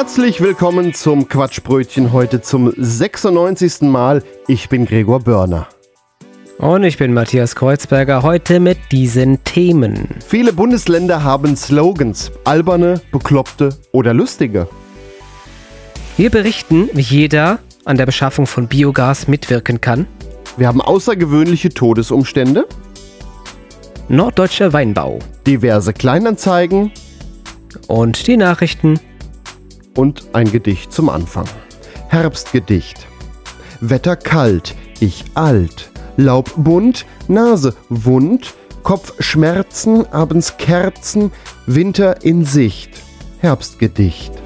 Herzlich willkommen zum Quatschbrötchen heute zum 96. Mal. Ich bin Gregor Börner. Und ich bin Matthias Kreuzberger, heute mit diesen Themen. Viele Bundesländer haben Slogans. Alberne, bekloppte oder lustige. Wir berichten, wie jeder an der Beschaffung von Biogas mitwirken kann. Wir haben außergewöhnliche Todesumstände, Norddeutscher Weinbau diverse Kleinanzeigen und die Nachrichten. Und ein Gedicht zum Anfang. Herbstgedicht. Wetter kalt, ich alt. Laub bunt, Nase wund, Kopfschmerzen, abends Kerzen, Winter in Sicht. Herbstgedicht.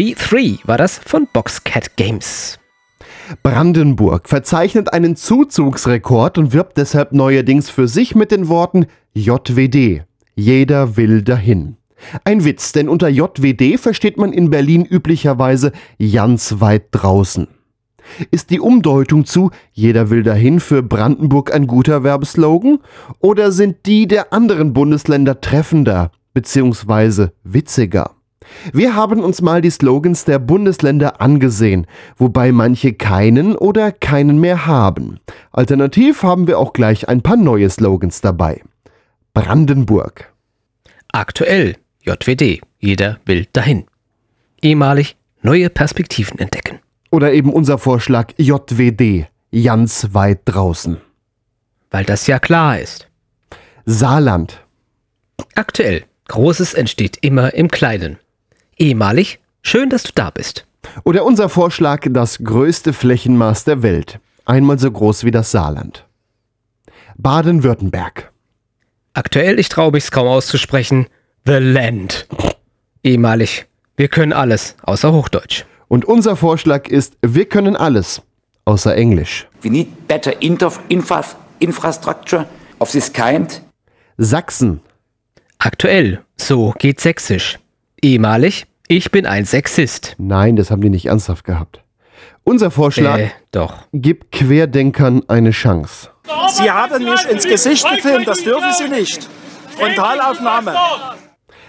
B3 war das von Boxcat Games. Brandenburg verzeichnet einen Zuzugsrekord und wirbt deshalb neuerdings für sich mit den Worten JWD. Jeder will dahin. Ein Witz, denn unter JWD versteht man in Berlin üblicherweise ganz weit draußen. Ist die Umdeutung zu Jeder will dahin für Brandenburg ein guter Werbeslogan? Oder sind die der anderen Bundesländer treffender bzw. witziger? Wir haben uns mal die Slogans der Bundesländer angesehen, wobei manche keinen oder keinen mehr haben. Alternativ haben wir auch gleich ein paar neue Slogans dabei. Brandenburg. Aktuell JWD. Jeder will dahin. Ehemalig neue Perspektiven entdecken. Oder eben unser Vorschlag JWD. Ganz weit draußen. Weil das ja klar ist. Saarland. Aktuell. Großes entsteht immer im Kleinen. Ehemalig. Schön, dass du da bist. Oder unser Vorschlag das größte Flächenmaß der Welt. Einmal so groß wie das Saarland. Baden-Württemberg. Aktuell, ich traue mich's kaum auszusprechen. The Land. Ehemalig. Wir können alles, außer Hochdeutsch. Und unser Vorschlag ist, wir können alles, außer Englisch. We need better inter- infra infrastructure of this kind. Sachsen. Aktuell. So geht Sächsisch. Ehemalig, ich bin ein Sexist. Nein, das haben die nicht ernsthaft gehabt. Unser Vorschlag Äh, doch. gibt Querdenkern eine Chance. Sie haben mich ins Gesicht gefilmt, das dürfen Sie nicht. Frontalaufnahme.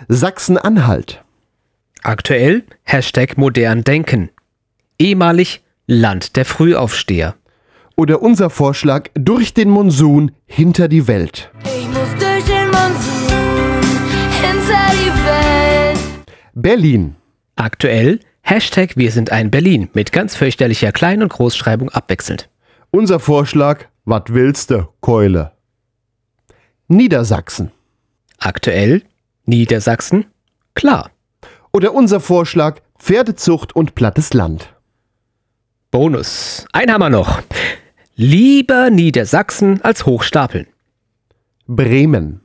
Sachsen-Anhalt. Aktuell Hashtag modern denken. Ehemalig Land der Frühaufsteher. Oder unser Vorschlag durch den Monsun hinter die Welt. Berlin. Aktuell Hashtag wir sind ein Berlin mit ganz fürchterlicher Klein- und Großschreibung abwechselnd. Unser Vorschlag, wat willste, Keule. Niedersachsen. Aktuell Niedersachsen. Klar. Oder unser Vorschlag, Pferdezucht und plattes Land. Bonus. Ein wir noch. Lieber Niedersachsen als Hochstapeln. Bremen.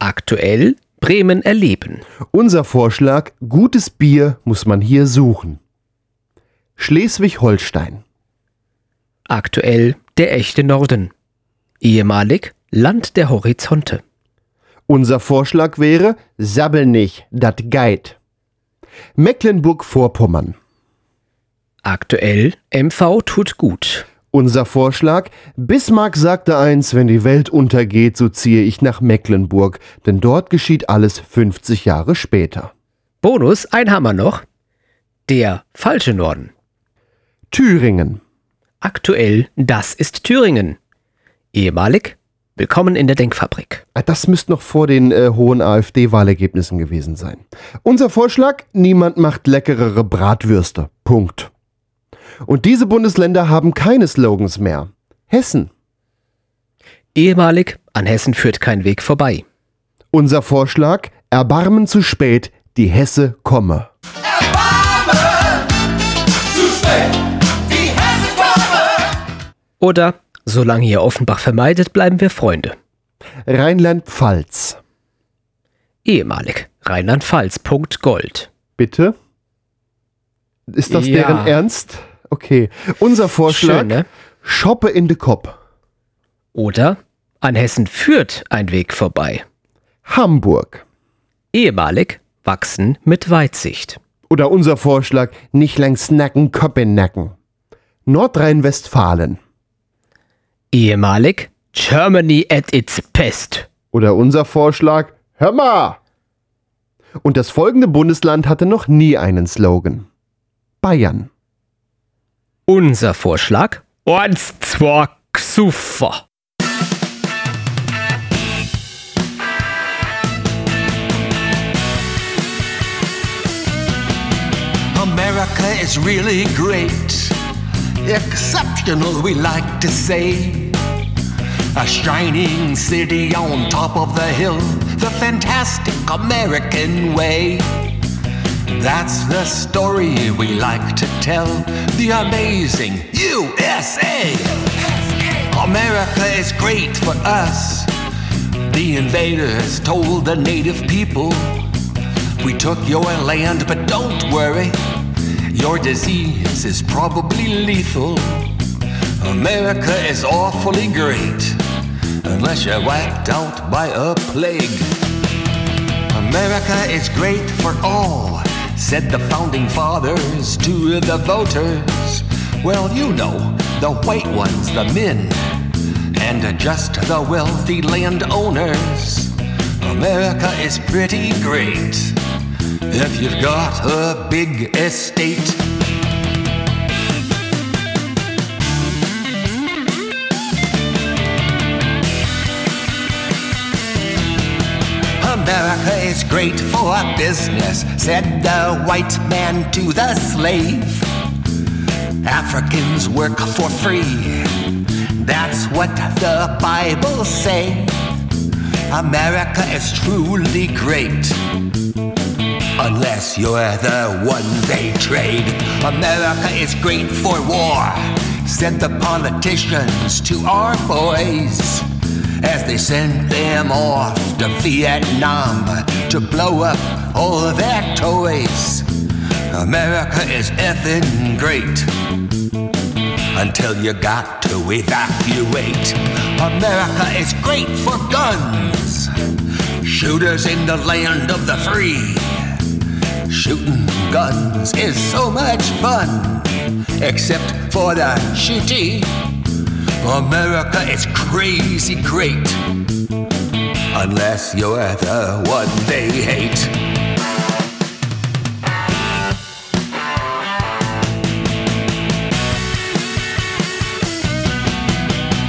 Aktuell Bremen erleben. Unser Vorschlag, gutes Bier muss man hier suchen. Schleswig-Holstein. Aktuell der echte Norden. Ehemalig Land der Horizonte. Unser Vorschlag wäre, sabbel nicht, dat geit. Mecklenburg-Vorpommern. Aktuell MV tut gut. Unser Vorschlag, Bismarck sagte eins, wenn die Welt untergeht, so ziehe ich nach Mecklenburg, denn dort geschieht alles 50 Jahre später. Bonus, ein Hammer noch. Der falsche Norden. Thüringen. Aktuell, das ist Thüringen. Ehemalig, willkommen in der Denkfabrik. Ah, Das müsste noch vor den äh, hohen AfD-Wahlergebnissen gewesen sein. Unser Vorschlag, niemand macht leckerere Bratwürste. Punkt. Und diese Bundesländer haben keine Slogans mehr. Hessen. Ehemalig, an Hessen führt kein Weg vorbei. Unser Vorschlag, Erbarmen zu spät, die Hesse komme. Oder, solange ihr Offenbach vermeidet, bleiben wir Freunde. Rheinland-Pfalz. Ehemalig, Rheinland-Pfalz, Punkt Gold. Bitte? Ist das Ja. deren Ernst? Okay. Unser Vorschlag, Schön, ne? Shoppe in de Kopf. Oder, an Hessen führt ein Weg vorbei. Hamburg. Ehemalig, wachsen mit Weitsicht. Oder unser Vorschlag, nicht lang snacken, Köppen nacken. Nordrhein-Westfalen. Ehemalig, Germany at its best. Oder unser Vorschlag, hör mal! Und das folgende Bundesland hatte noch nie einen Slogan. Bayern. Unser Vorschlag, uns zwar super. America is really great. Exceptional, we like to say. A shining city on top of the hill, the fantastic American way. That's the story we like to tell. The amazing USA. America is great for us. The invaders told the native people we took your land, but don't worry, your disease is probably lethal. America is awfully great, unless you're wiped out by a plague. America is great for all, said the founding fathers to the voters. Well, you know, the white ones, the men, and just the wealthy landowners. America is pretty great if you've got a big estate. America is great for business, said the white man to the slave. Africans work for free. That's what the Bible say. America is truly great. Unless you're the one they trade. America is great for war, said the politicians to our boys as they sent them off to Vietnam to blow up all of their toys. America is effing great until you got to evacuate. America is great for guns, shooters in the land of the free. Shooting guns is so much fun, except for the shooting. America is crazy great, unless you're the one they hate.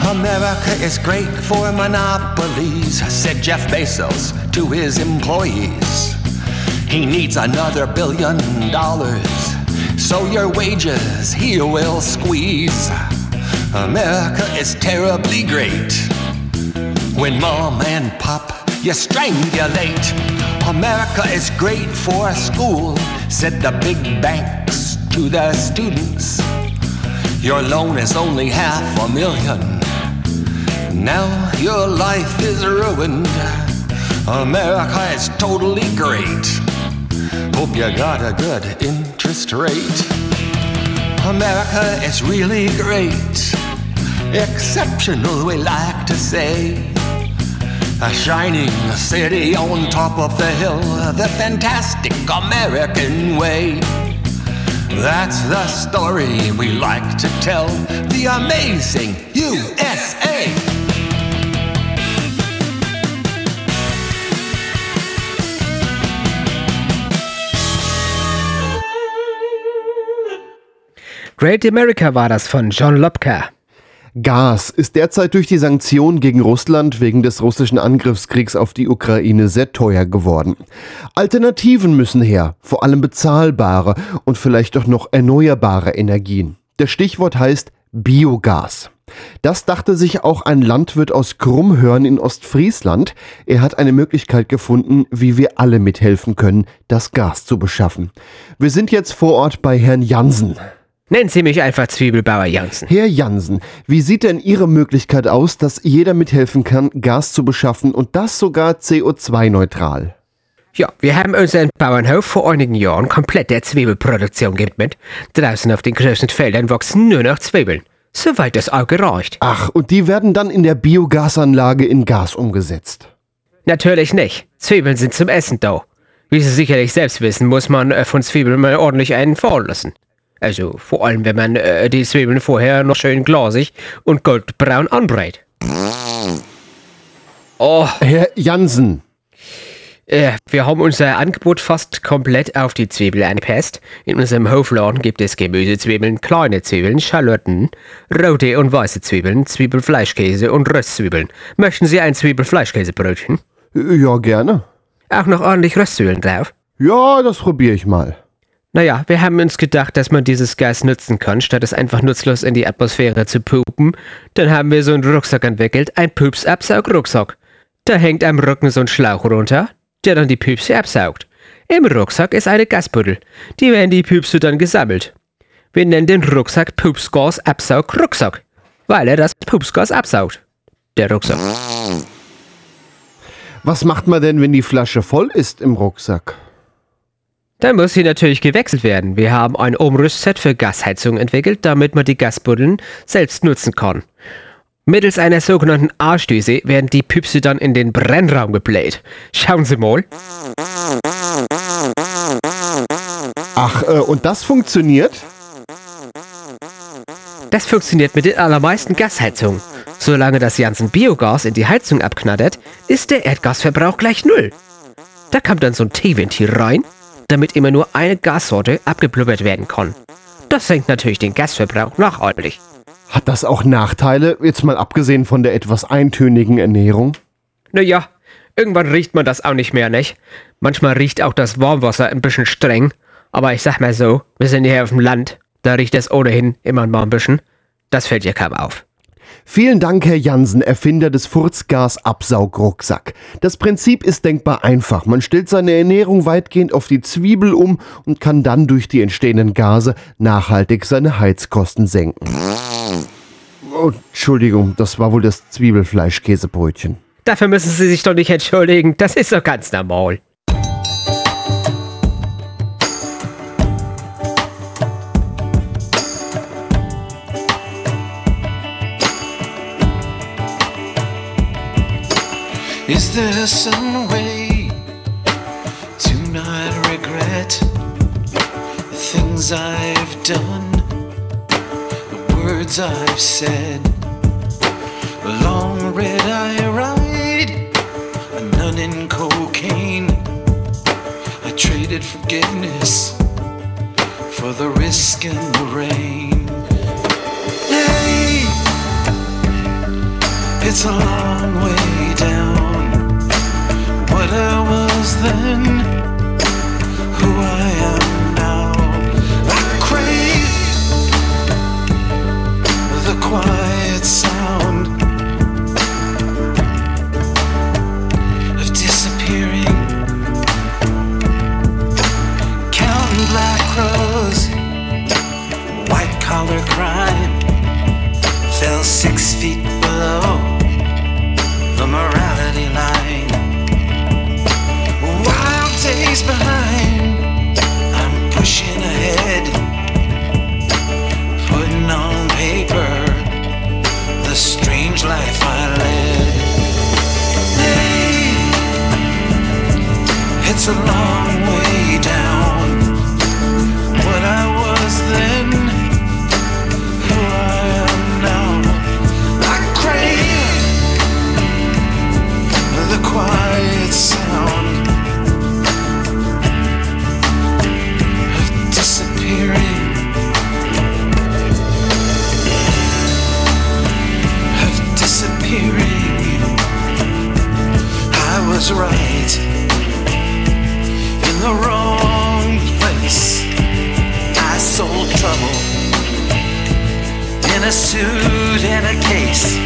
America is great for monopolies, said Jeff Bezos to his employees. He needs another billion dollars, so your wages he will squeeze. America is terribly great. When mom and pop you strangulate. America is great for school, said the big banks to the students. Your loan is only half a million. Now your life is ruined. America is totally great. Hope you got a good interest rate. America is really great. Exceptional, we like to say. A shining city on top of the hill, the fantastic American way. That's the story we like to tell, the amazing USA. Great America war das von John Lopka. Gas ist derzeit durch die Sanktionen gegen Russland wegen des russischen Angriffskriegs auf die Ukraine sehr teuer geworden. Alternativen müssen her, vor allem bezahlbare und vielleicht auch noch erneuerbare Energien. Das Stichwort heißt Biogas. Das dachte sich auch ein Landwirt aus Krummhörn in Ostfriesland. Er hat eine Möglichkeit gefunden, wie wir alle mithelfen können, das Gas zu beschaffen. Wir sind jetzt vor Ort bei Herrn Jansen. Nennen Sie mich einfach Zwiebelbauer Jansen. Herr Jansen, wie sieht denn Ihre Möglichkeit aus, dass jeder mithelfen kann, Gas zu beschaffen und das sogar CO2-neutral? Ja, wir haben unseren Bauernhof vor einigen Jahren komplett der Zwiebelproduktion gewidmet. Draußen auf den großen Feldern wachsen nur noch Zwiebeln. Soweit das Auge reicht. Ach, und die werden dann in der Biogasanlage in Gas umgesetzt. Natürlich nicht. Zwiebeln sind zum Essen da. Wie Sie sicherlich selbst wissen, muss man von Zwiebeln mal ordentlich einen fahren lassen. Also vor allem, wenn man äh, die Zwiebeln vorher noch schön glasig und goldbraun anbrät. Oh, Herr Jansen, äh, wir haben unser Angebot fast komplett auf die Zwiebel angepasst. In unserem Hofladen gibt es Gemüsezwiebeln, kleine Zwiebeln, Schalotten, rote und weiße Zwiebeln, Zwiebelfleischkäse und Röstzwiebeln. Möchten Sie ein Zwiebelfleischkäsebrötchen? ja gerne. Auch noch ordentlich Röstzwiebeln drauf? Ja, das probiere ich mal. Naja, wir haben uns gedacht, dass man dieses Gas nutzen kann, statt es einfach nutzlos in die Atmosphäre zu pupen. Dann haben wir so einen Rucksack entwickelt, ein Pups-Absaug-Rucksack. Da hängt am Rücken so ein Schlauch runter, der dann die Püpse absaugt. Im Rucksack ist eine Gasbuddel. Die werden die Püpse dann gesammelt. Wir nennen den Rucksack Pupsgas-Absaug-Rucksack, weil er das Pupsgas absaugt. Der Rucksack. Was macht man denn, wenn die Flasche voll ist im Rucksack? Dann muss sie natürlich gewechselt werden. Wir haben ein Umrüstset für Gasheizung entwickelt, damit man die Gasbuddeln selbst nutzen kann. Mittels einer sogenannten Arschdüse werden die Püpse dann in den Brennraum gebläht. Schauen Sie mal. Ach, äh, und das funktioniert? Das funktioniert mit den allermeisten Gasheizungen. Solange das Janssen Biogas in die Heizung abknattert, ist der Erdgasverbrauch gleich null. Da kommt dann so ein T-Ventil rein, damit immer nur eine Gassorte abgeblubbert werden kann. Das senkt natürlich den Gasverbrauch nachhaltig. Hat das auch Nachteile, jetzt mal abgesehen von der etwas eintönigen Ernährung? Naja, irgendwann riecht man das auch nicht mehr, nicht? Manchmal riecht auch das Warmwasser ein bisschen streng. Aber ich sag mal so, wir sind hier auf dem Land. Da riecht es ohnehin immer mal ein bisschen. Das fällt ja kaum auf. Vielen Dank, Herr Jansen, Erfinder des Furzgas-Absaugrucksack. Das Prinzip ist denkbar einfach. Man stellt seine Ernährung weitgehend auf die Zwiebel um und kann dann durch die entstehenden Gase nachhaltig seine Heizkosten senken. Oh, Entschuldigung, das war wohl das Zwiebelfleischkäsebrötchen. Dafür müssen Sie sich doch nicht entschuldigen. Das ist doch ganz normal. Is there some way to not regret the things I've done, the words I've said. A long red I ride, a nun in cocaine. I traded forgiveness for the risk and the rain. Hey, it's a long way down. I was then, who I am now. I crave the quiet sound of disappearing. Counting black crows, white collar crime fell six feet below the morality line. Right in the wrong place. I sold trouble in a suit and a case.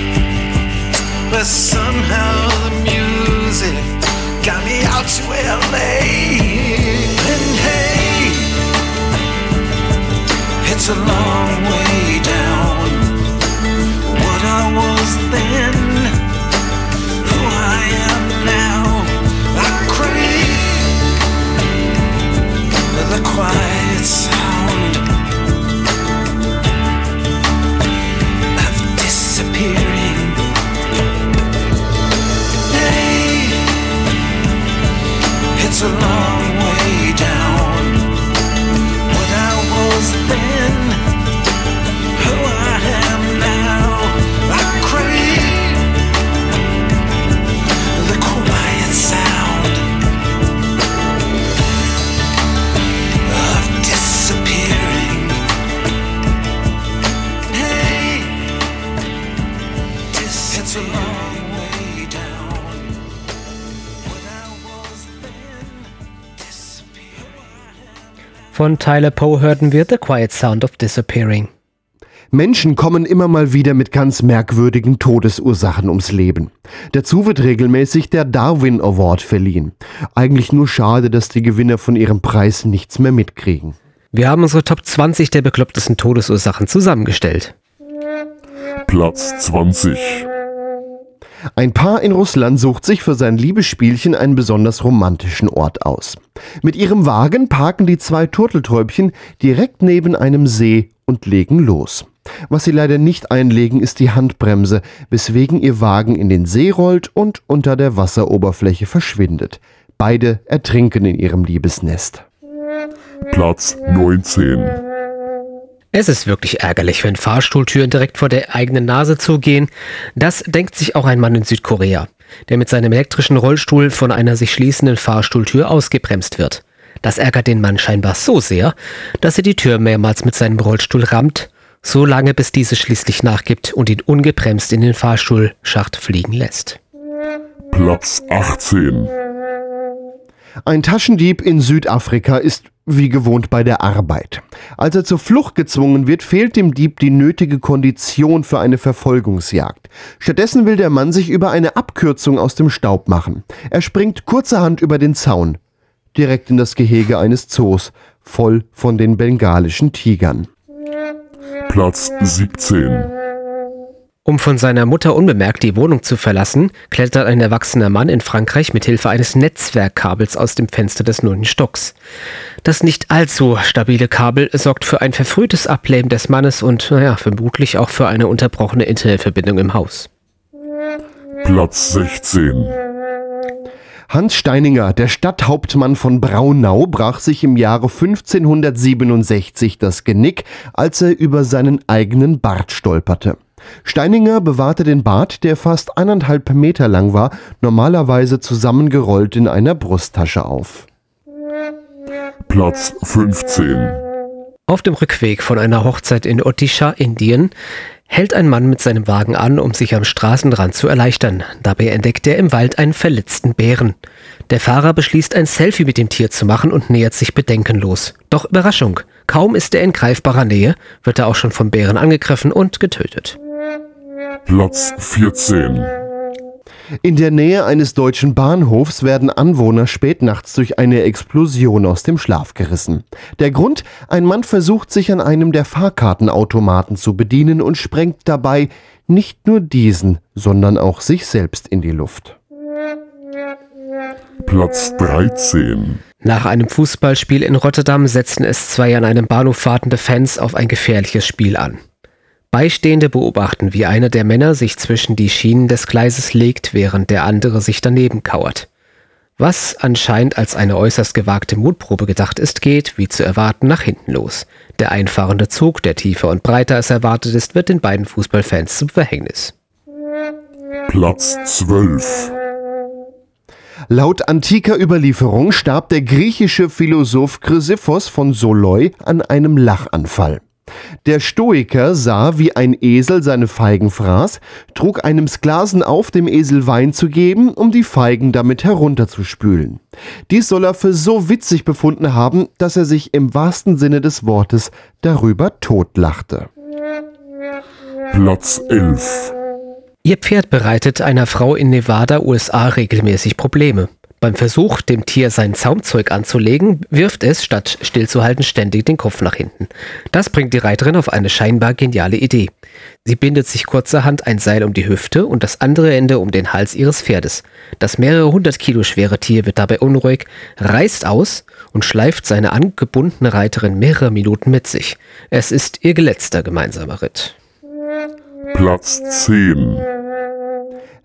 But somehow the music got me out to LA. And hey, it's a long Von Tyler Poe hörten wir The Quiet Sound of Disappearing. Menschen kommen immer mal wieder mit ganz merkwürdigen Todesursachen ums Leben. Dazu wird regelmäßig der Darwin Award verliehen. Eigentlich nur schade, dass die Gewinner von ihrem Preis nichts mehr mitkriegen. Wir haben unsere Top 20 der beklopptesten Todesursachen zusammengestellt. Platz 20. Ein Paar in Russland sucht sich für sein Liebesspielchen einen besonders romantischen Ort aus. Mit ihrem Wagen parken die zwei Turteltäubchen direkt neben einem See und legen los. Was sie leider nicht einlegen, ist die Handbremse, weswegen ihr Wagen in den See rollt und unter der Wasseroberfläche verschwindet. Beide ertrinken in ihrem Liebesnest. Platz 19. Es ist wirklich ärgerlich, wenn Fahrstuhltüren direkt vor der eigenen Nase zugehen. Das denkt sich auch ein Mann in Südkorea, der mit seinem elektrischen Rollstuhl von einer sich schließenden Fahrstuhltür ausgebremst wird. Das ärgert den Mann scheinbar so sehr, dass er die Tür mehrmals mit seinem Rollstuhl rammt, so lange bis diese schließlich nachgibt und ihn ungebremst in den Fahrstuhlschacht fliegen lässt. Platz 18. Ein Taschendieb in Südafrika ist wie gewohnt bei der Arbeit. Als er zur Flucht gezwungen wird, fehlt dem Dieb die nötige Kondition für eine Verfolgungsjagd. Stattdessen will der Mann sich über eine Abkürzung aus dem Staub machen. Er springt kurzerhand über den Zaun, direkt in das Gehege eines Zoos, voll von den bengalischen Tigern. Platz 17. Um von seiner Mutter unbemerkt die Wohnung zu verlassen, klettert ein erwachsener Mann in Frankreich mit Hilfe eines Netzwerkkabels aus dem Fenster des neunten Stocks. Das nicht allzu stabile Kabel sorgt für ein verfrühtes Ableben des Mannes und, naja, vermutlich auch für eine unterbrochene Internetverbindung im Haus. Platz 16. Hans Steininger, der Stadthauptmann von Braunau, brach sich im Jahre 1567 das Genick, als er über seinen eigenen Bart stolperte. Steininger bewahrte den Bart, der fast eineinhalb Meter lang war, normalerweise zusammengerollt in einer Brusttasche auf. Platz 15. Auf dem Rückweg von einer Hochzeit in Odisha, Indien, hält ein Mann mit seinem Wagen an, um sich am Straßenrand zu erleichtern. Dabei entdeckt er im Wald einen verletzten Bären. Der Fahrer beschließt, ein Selfie mit dem Tier zu machen und nähert sich bedenkenlos. Doch Überraschung, kaum ist er in greifbarer Nähe, wird er auch schon vom Bären angegriffen und getötet. Platz 14. In der Nähe eines deutschen Bahnhofs werden Anwohner spätnachts durch eine Explosion aus dem Schlaf gerissen. Der Grund? Ein Mann versucht sich an einem der Fahrkartenautomaten zu bedienen und sprengt dabei nicht nur diesen, sondern auch sich selbst in die Luft. Platz 13. Nach einem Fußballspiel in Rotterdam setzen es zwei an einem Bahnhof wartende Fans auf ein gefährliches Spiel an. Beistehende beobachten, wie einer der Männer sich zwischen die Schienen des Gleises legt, während der andere sich daneben kauert. Was anscheinend als eine äußerst gewagte Mutprobe gedacht ist, geht, wie zu erwarten, nach hinten los. Der einfahrende Zug, der tiefer und breiter als erwartet ist, wird den beiden Fußballfans zum Verhängnis. Platz 12. Laut antiker Überlieferung starb der griechische Philosoph Chrysippos von Soloi an einem Lachanfall. Der Stoiker sah, wie ein Esel seine Feigen fraß, trug einem Sklaven auf, dem Esel Wein zu geben, um die Feigen damit herunterzuspülen. Dies soll er für so witzig befunden haben, dass er sich im wahrsten Sinne des Wortes darüber totlachte. Platz 11. Ihr Pferd bereitet einer Frau in Nevada, USA regelmäßig Probleme. Beim Versuch, dem Tier sein Zaumzeug anzulegen, wirft es, statt stillzuhalten, ständig den Kopf nach hinten. Das bringt die Reiterin auf eine scheinbar geniale Idee. Sie bindet sich kurzerhand ein Seil um die Hüfte und das andere Ende um den Hals ihres Pferdes. Das mehrere hundert Kilo schwere Tier wird dabei unruhig, reißt aus und schleift seine angebundene Reiterin mehrere Minuten mit sich. Es ist ihr letzter gemeinsamer Ritt. Platz 10.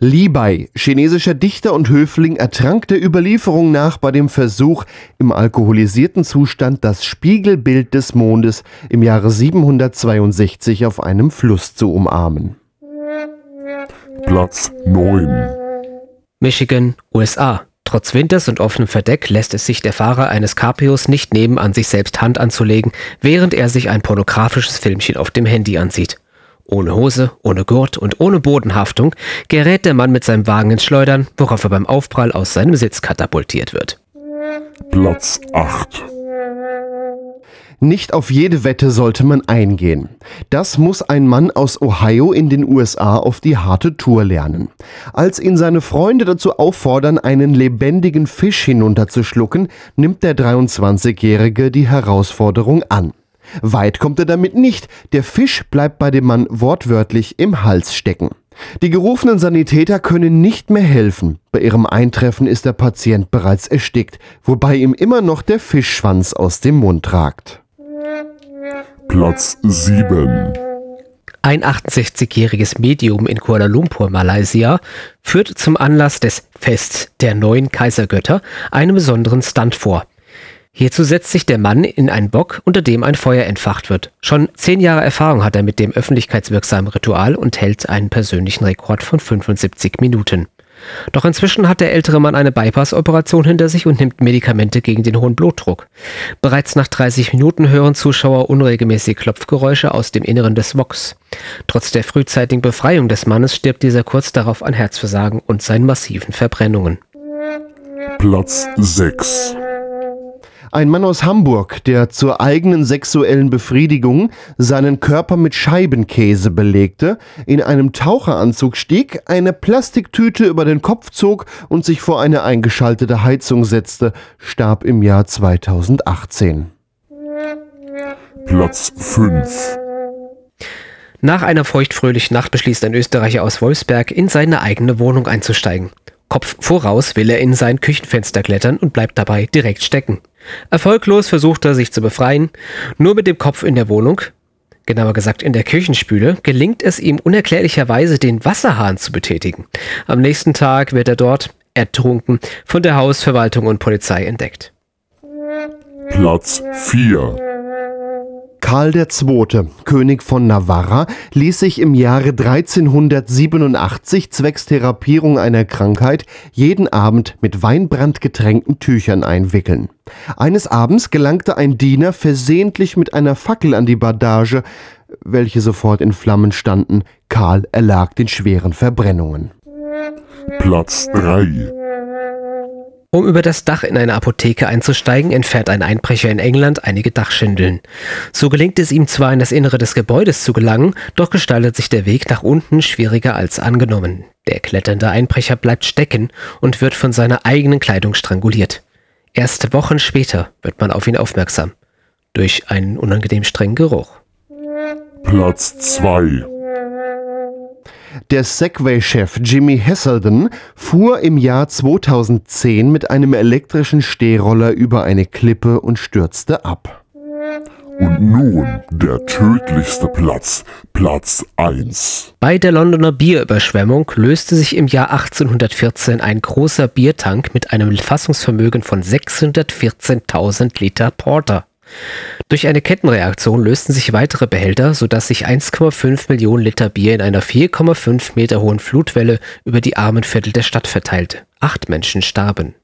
Li Bai, chinesischer Dichter und Höfling, ertrank der Überlieferung nach bei dem Versuch, im alkoholisierten Zustand das Spiegelbild des Mondes im Jahre 762 auf einem Fluss zu umarmen. Platz 9. Michigan, USA. Trotz Winters und offenem Verdeck lässt es sich der Fahrer eines Cabrios nicht nehmen, an sich selbst Hand anzulegen, während er sich ein pornografisches Filmchen auf dem Handy ansieht. Ohne Hose, ohne Gurt und ohne Bodenhaftung gerät der Mann mit seinem Wagen ins Schleudern, worauf er beim Aufprall aus seinem Sitz katapultiert wird. Platz 8. Nicht auf jede Wette sollte man eingehen. Das muss ein Mann aus Ohio in den USA auf die harte Tour lernen. Als ihn seine Freunde dazu auffordern, einen lebendigen Fisch hinunterzuschlucken, nimmt der 23-Jährige die Herausforderung an. Weit kommt er damit nicht. Der Fisch bleibt bei dem Mann wortwörtlich im Hals stecken. Die gerufenen Sanitäter können nicht mehr helfen. Bei ihrem Eintreffen ist der Patient bereits erstickt, wobei ihm immer noch der Fischschwanz aus dem Mund ragt. Platz 7. Ein 68-jähriges Medium in Kuala Lumpur, Malaysia, führt zum Anlass des Fests der neuen Kaisergötter einen besonderen Stunt vor. Hierzu setzt sich der Mann in einen Bock, unter dem ein Feuer entfacht wird. Schon zehn Jahre Erfahrung hat er mit dem öffentlichkeitswirksamen Ritual und hält einen persönlichen Rekord von 75 Minuten. Doch inzwischen hat der ältere Mann eine Bypass-Operation hinter sich und nimmt Medikamente gegen den hohen Blutdruck. Bereits nach 30 Minuten hören Zuschauer unregelmäßig Klopfgeräusche aus dem Inneren des Woks. Trotz der frühzeitigen Befreiung des Mannes stirbt dieser kurz darauf an Herzversagen und seinen massiven Verbrennungen. Platz 6. Ein Mann aus Hamburg, der zur eigenen sexuellen Befriedigung seinen Körper mit Scheibenkäse belegte, in einem Taucheranzug stieg, eine Plastiktüte über den Kopf zog und sich vor eine eingeschaltete Heizung setzte, starb im Jahr 2018. Platz 5. Nach einer feuchtfröhlichen Nacht beschließt ein Österreicher aus Wolfsberg, in seine eigene Wohnung einzusteigen. Kopf voraus will er in sein Küchenfenster klettern und bleibt dabei direkt stecken. Erfolglos versucht er sich zu befreien, nur mit dem Kopf in der Wohnung, genauer gesagt in der Küchenspüle, gelingt es ihm unerklärlicherweise den Wasserhahn zu betätigen. Am nächsten Tag wird er dort ertrunken, von der Hausverwaltung und Polizei entdeckt. Platz 4. Karl II., König von Navarra, ließ sich im Jahre 1387 zwecks Therapierung einer Krankheit jeden Abend mit weinbrandgetränkten Tüchern einwickeln. Eines Abends gelangte ein Diener versehentlich mit einer Fackel an die Bandage, welche sofort in Flammen standen. Karl erlag den schweren Verbrennungen. Platz 3. Um über das Dach in eine Apotheke einzusteigen, entfernt ein Einbrecher in England einige Dachschindeln. So gelingt es ihm zwar in das Innere des Gebäudes zu gelangen, doch gestaltet sich der Weg nach unten schwieriger als angenommen. Der kletternde Einbrecher bleibt stecken und wird von seiner eigenen Kleidung stranguliert. Erst Wochen später wird man auf ihn aufmerksam. Durch einen unangenehm strengen Geruch. Platz 2. Der Segway-Chef Jimmy Hesselden fuhr im Jahr 2010 mit einem elektrischen Stehroller über eine Klippe und stürzte ab. Und nun der tödlichste Platz, Platz 1. Bei der Londoner Bierüberschwemmung löste sich im Jahr 1814 ein großer Biertank mit einem Fassungsvermögen von 614.000 Liter Porter. Durch eine Kettenreaktion lösten sich weitere Behälter, sodass sich 1,5 Millionen Liter Bier in einer 4,5 Meter hohen Flutwelle über die armen Viertel der Stadt verteilte. Acht Menschen starben.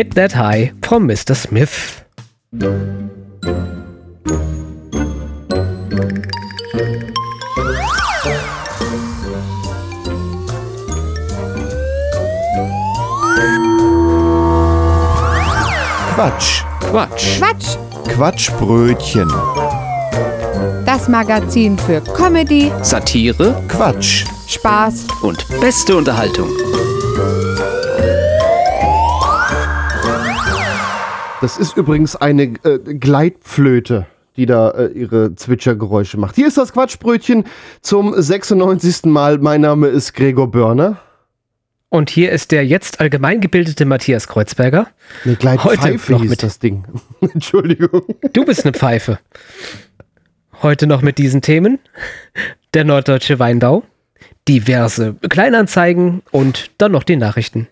Hit That High from Mr. Smith. Quatsch. Quatsch. Quatsch. Quatschbrötchen. Das Magazin für Comedy, Satire Quatsch. Spaß und beste Unterhaltung. Das ist übrigens eine äh, Gleitflöte, die da äh, ihre Zwitschergeräusche macht. Hier ist das Quatschbrötchen zum 96. Mal. Mein Name ist Gregor Börner. Und hier ist der jetzt allgemein gebildete Matthias Kreuzberger. Eine Gleitpfeife Heute noch mit- das Ding. Entschuldigung. Du bist eine Pfeife. Heute noch mit diesen Themen. Der norddeutsche Weinbau, diverse Kleinanzeigen und dann noch die Nachrichten.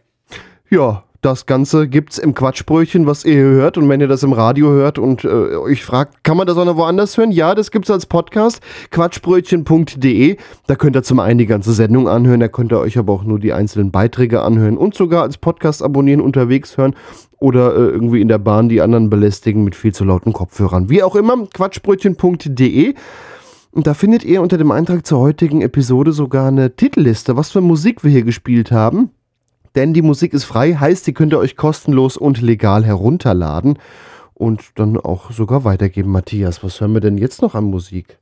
Ja, Das Ganze gibt's im Quatschbrötchen, was ihr hier hört. Und wenn ihr das im Radio hört und äh, euch fragt, kann man das auch noch woanders hören? Ja, das gibt's als Podcast. Quatschbrötchen.de. Da könnt ihr zum einen die ganze Sendung anhören, da könnt ihr euch aber auch nur die einzelnen Beiträge anhören und sogar als Podcast abonnieren unterwegs hören oder äh, irgendwie in der Bahn die anderen belästigen mit viel zu lauten Kopfhörern. Wie auch immer, quatschbrötchen.de. Und da findet ihr unter dem Eintrag zur heutigen Episode sogar eine Titelliste, was für Musik wir hier gespielt haben. Denn die Musik ist frei, heißt, die könnt ihr euch kostenlos und legal herunterladen und dann auch sogar weitergeben. Matthias, was hören wir denn jetzt noch an Musik?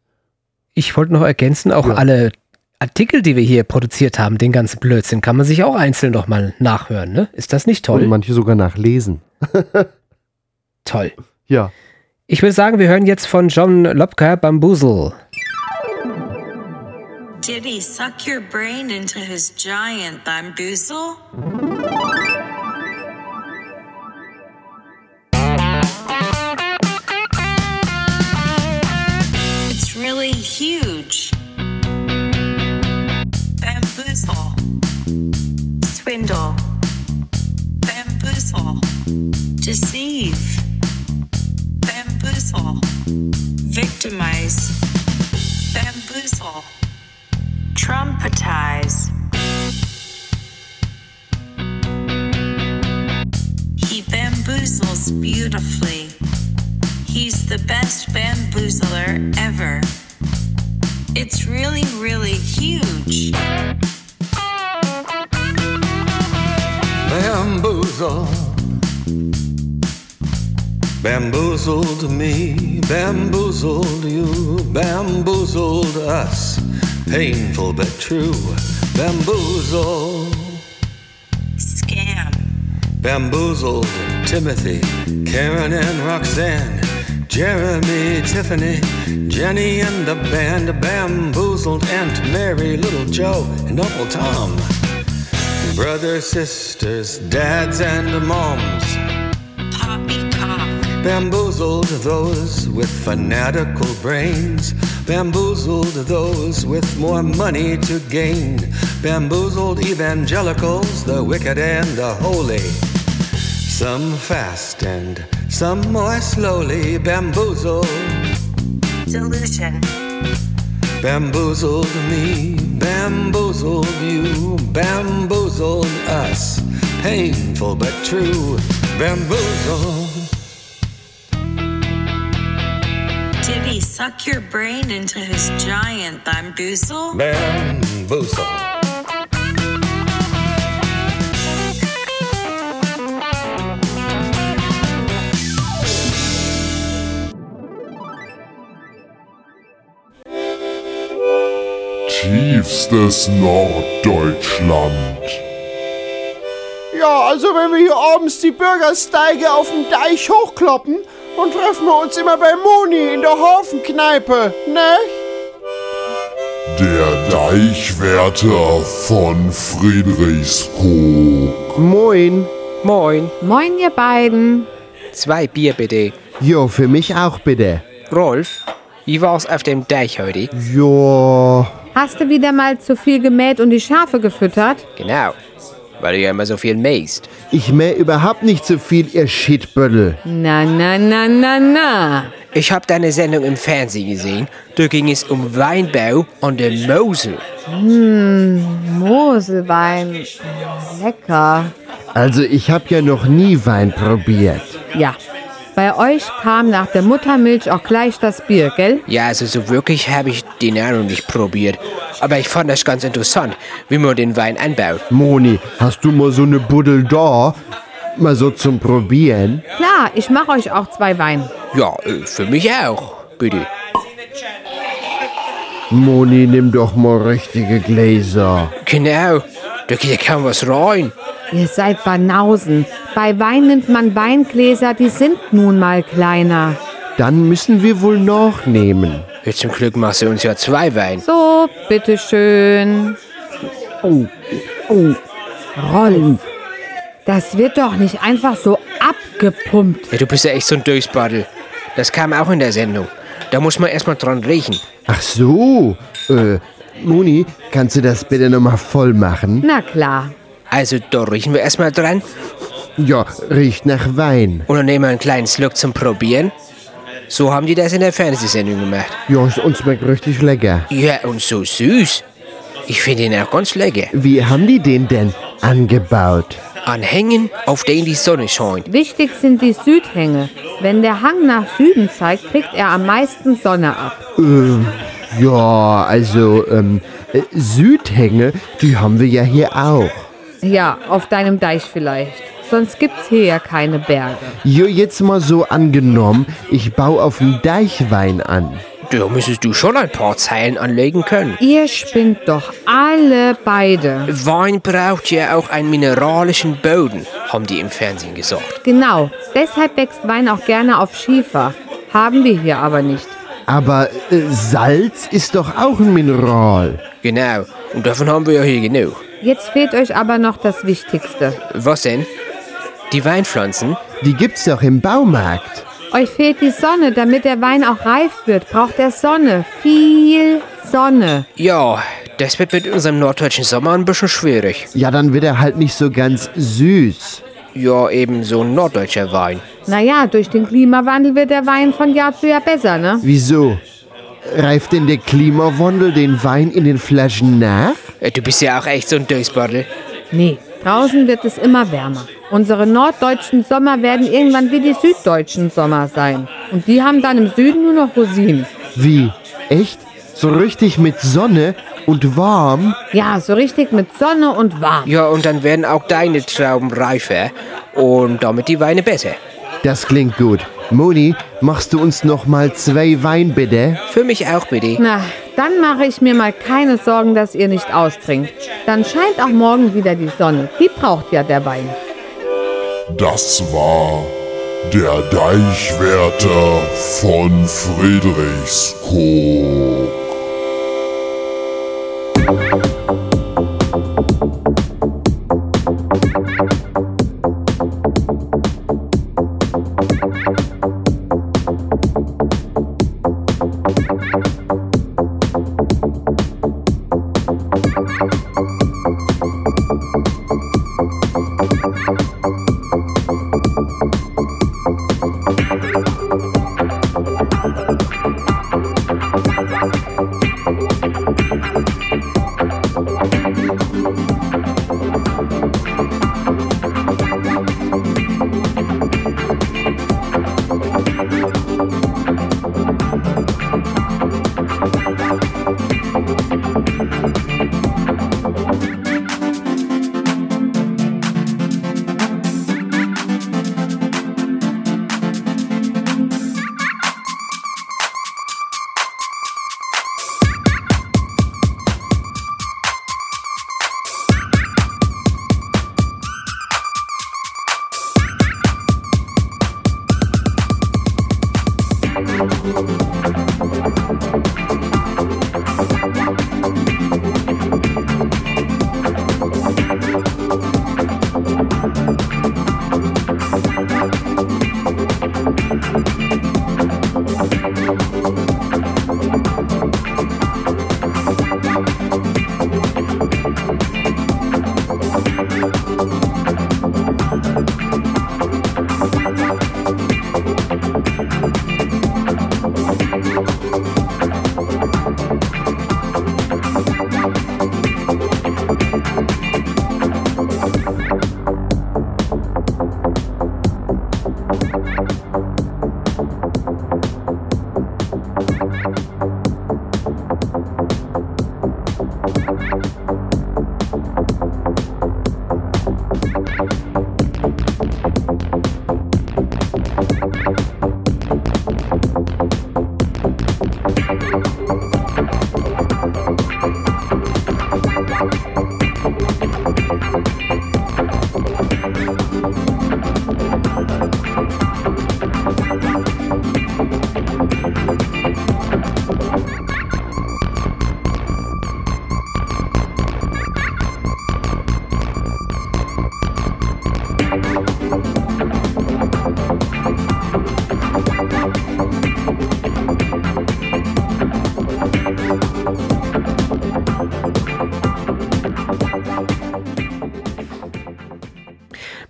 Ich wollte noch ergänzen, auch Ja. alle Artikel, die wir hier produziert haben, den ganzen Blödsinn, kann man sich auch einzeln noch mal nachhören, ne? Ist das nicht toll? Und manche sogar nachlesen. Toll. Ja. Ich würde sagen, wir hören jetzt von John Lopka Bamboozle. Did he suck your brain into his giant bamboozle? It's really huge. Bamboozle. Swindle. Bamboozle. Deceive. Bamboozle. Victimize. Bamboozle. Trumpetize. He bamboozles beautifully. He's the best bamboozler ever. It's really, really huge. Bamboozle. Bamboozled me, bamboozled you, bamboozled us. Painful but true. Bamboozle. Scam. Bamboozled Timothy, Karen and Roxanne, Jeremy, Tiffany, Jenny and the band, bamboozled Aunt Mary, little Joe, and Uncle Tom. Brothers, sisters, dads, and moms. Poppycock. Bamboozled those with fanatical brains. Bamboozled those with more money to gain. Bamboozled evangelicals, the wicked and the holy. Some fast and some more slowly. Bamboozled, Delusion. bamboozled me, bamboozled you, bamboozled us. Painful but true. Bamboozled. Suck your brain into his giant bamboozle? Bamboozle. Tiefstes Norddeutschland. Ja, also wenn wir hier abends die Bürgersteige auf dem Deich hochkloppen, dann treffen wir uns immer bei Moni in der Hafenkneipe, ne? Der Deichwärter von Friedrichskoog. Moin. Moin. Moin, ihr beiden. Zwei Bier bitte. Jo, für mich auch bitte. Rolf, wie war's auf dem Deich heute? Jo. Hast du wieder mal zu viel gemäht und die Schafe gefüttert? Genau. Weil du ja immer so viel mähst. Ich mäh überhaupt nicht so viel, ihr Shitbüttel. Na, na, na, na, na. Ich hab deine Sendung im Fernsehen gesehen. Da ging es um Weinbau an der Mosel. Hm, Moselwein. Lecker. Also ich hab ja noch nie Wein probiert. Ja. Bei euch kam nach der Muttermilch auch gleich das Bier, gell? Ja, also so wirklich habe ich auch noch nicht probiert. Aber ich fand das ganz interessant, wie man den Wein anbaut. Moni, hast du mal so eine Buddel da? Mal so zum Probieren? Klar, ich mach euch auch zwei Wein. Ja, äh, für mich auch. Bitte. Moni, nimm doch mal richtige Gläser. Genau. Da geht ja kaum was rein. Ihr seid Banausen. Bei Wein nimmt man Weingläser, die sind nun mal kleiner. Dann müssen wir wohl noch nehmen. Jetzt zum Glück machst du uns ja zwei Wein. So, bitteschön. Oh, oh. Rolf, das wird doch nicht einfach so abgepumpt. Ja, du bist ja echt so ein Durchspaddel. Das kam auch in der Sendung. Da muss man erstmal dran riechen. Ach so. Äh, Moni, kannst du das bitte nochmal voll machen? Na klar. Also, da riechen wir erstmal dran. Ja, riecht nach Wein. Und dann nehmen wir einen kleinen Schluck zum Probieren. So haben die das in der Fernsehsendung gemacht. Ja, und schmeckt richtig lecker. Ja, und so süß. Ich finde ihn auch ganz lecker. Wie haben die den denn angebaut? An Hängen, auf denen die Sonne scheint. Wichtig sind die Südhänge. Wenn der Hang nach Süden zeigt, kriegt er am meisten Sonne ab. Ähm, ja, also, ähm, äh, Südhänge, die haben wir ja hier auch. Ja, auf deinem Deich vielleicht. Sonst gibt's hier ja keine Berge. Jo, jetzt mal so angenommen, ich baue auf dem Deichwein an. Da müsstest du schon ein paar Zeilen anlegen können. Ihr spinnt doch alle beide. Wein braucht ja auch einen mineralischen Boden, haben die im Fernsehen gesagt. Genau, deshalb wächst Wein auch gerne auf Schiefer. Haben wir hier aber nicht. Aber äh, Salz ist doch auch ein Mineral. Genau, und davon haben wir ja hier genug. Jetzt fehlt euch aber noch das Wichtigste. Was denn? Die Weinpflanzen? Die gibt's doch im Baumarkt. Euch fehlt die Sonne, damit der Wein auch reif wird. Braucht er Sonne. Viel Sonne. Ja, das wird mit unserem norddeutschen Sommer ein bisschen schwierig. Ja, dann wird er halt nicht so ganz süß. Ja, eben so ein norddeutscher Wein. Naja, durch den Klimawandel wird der Wein von Jahr zu Jahr besser, ne? Wieso? Reift denn der Klimawandel den Wein in den Flaschen nach? Äh, Du bist ja auch echt so ein Dösbottel. Nee, draußen wird es immer wärmer. Unsere norddeutschen Sommer werden irgendwann wie die süddeutschen Sommer sein. Und die haben dann im Süden nur noch Rosinen. Wie? Echt? So richtig mit Sonne und warm? Ja, so richtig mit Sonne und warm. Ja, und dann werden auch deine Trauben reifer und damit die Weine besser. Das klingt gut. Moni, machst du uns noch mal zwei Wein bitte? Für mich auch bitte. Na, dann mache ich mir mal keine Sorgen, dass ihr nicht austrinkt. Dann scheint auch morgen wieder die Sonne. Die braucht ja der Wein. Das war der Deichwärter von Friedrichskoog.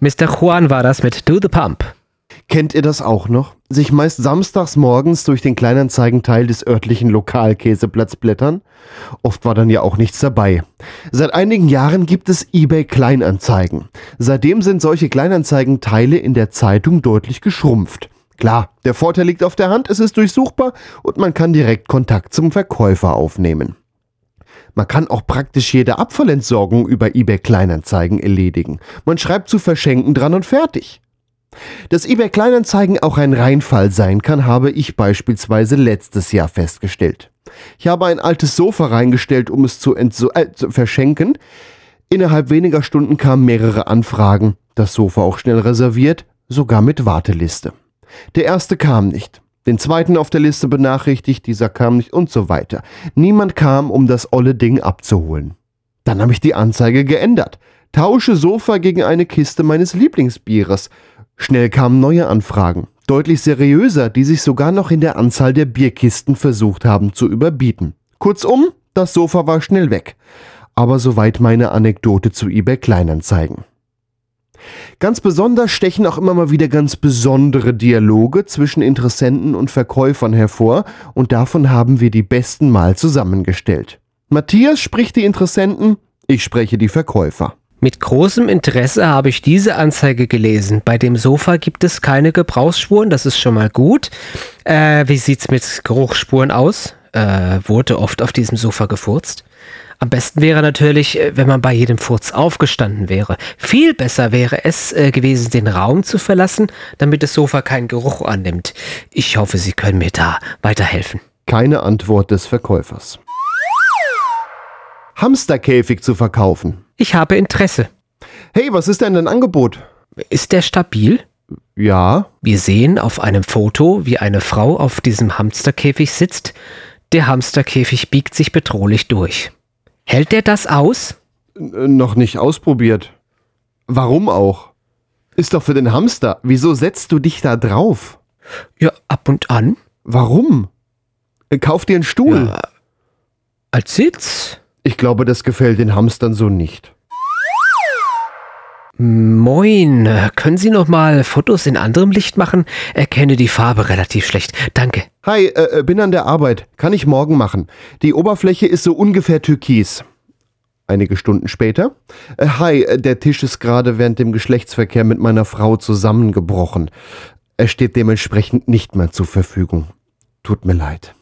Mr. Juan war das mit Do the Pump. Kennt ihr das auch noch? Sich meist samstags morgens durch den Kleinanzeigenteil des örtlichen Lokalkäseplatz blättern? Oft war dann ja auch nichts dabei. Seit einigen Jahren gibt es eBay Kleinanzeigen. Seitdem sind solche Kleinanzeigenteile in der Zeitung deutlich geschrumpft. Klar, der Vorteil liegt auf der Hand, es ist durchsuchbar und man kann direkt Kontakt zum Verkäufer aufnehmen. Man kann auch praktisch jede Abfallentsorgung über eBay Kleinanzeigen erledigen. Man schreibt zu verschenken dran und fertig. Dass eBay Kleinanzeigen auch ein Reinfall sein kann, habe ich beispielsweise letztes Jahr festgestellt. Ich habe ein altes Sofa reingestellt, um es zu, äh, zu verschenken. Innerhalb weniger Stunden kamen mehrere Anfragen, das Sofa auch schnell reserviert, sogar mit Warteliste. Der erste kam nicht, den zweiten auf der Liste benachrichtigt, dieser kam nicht und so weiter. Niemand kam, um das olle Ding abzuholen. Dann habe ich die Anzeige geändert. Tausche Sofa gegen eine Kiste meines Lieblingsbieres. Schnell kamen neue Anfragen, deutlich seriöser, die sich sogar noch in der Anzahl der Bierkisten versucht haben zu überbieten. Kurzum, das Sofa war schnell weg. Aber soweit meine Anekdote zu eBay Kleinanzeigen. Ganz besonders stechen auch immer mal wieder ganz besondere Dialoge zwischen Interessenten und Verkäufern hervor und davon haben wir die besten mal zusammengestellt. Matthias spricht die Interessenten, ich spreche die Verkäufer. Mit großem Interesse habe ich diese Anzeige gelesen. Bei dem Sofa gibt es keine Gebrauchsspuren, das ist schon mal gut. Äh, wie sieht's mit Geruchsspuren aus? Äh, wurde oft auf diesem Sofa gefurzt? Am besten wäre natürlich, äh, wenn man bei jedem Furz aufgestanden wäre. Viel besser wäre es äh, gewesen, den Raum zu verlassen, damit das Sofa keinen Geruch annimmt. Ich hoffe, Sie können mir da weiterhelfen. Keine Antwort des Verkäufers. Hamsterkäfig zu verkaufen. Ich habe Interesse. Hey, was ist denn dein Angebot? Ist der stabil? Ja. Wir sehen auf einem Foto, wie eine Frau auf diesem Hamsterkäfig sitzt. Der Hamsterkäfig biegt sich bedrohlich durch. Hält der das aus? N noch nicht ausprobiert. Warum auch? Ist doch für den Hamster. Wieso setzt du dich da drauf? Ja, ab und an. Warum? Kauf dir einen Stuhl. Ja, als Sitz? Ich glaube, das gefällt den Hamstern so nicht. Moin, können Sie noch mal Fotos in anderem Licht machen? Erkenne die Farbe relativ schlecht. Danke. Hi, äh, bin an der Arbeit. Kann ich morgen machen. Die Oberfläche ist so ungefähr türkis. Einige Stunden später. Äh, hi, der Tisch ist gerade während dem Geschlechtsverkehr mit meiner Frau zusammengebrochen. Er steht dementsprechend nicht mehr zur Verfügung. Tut mir leid.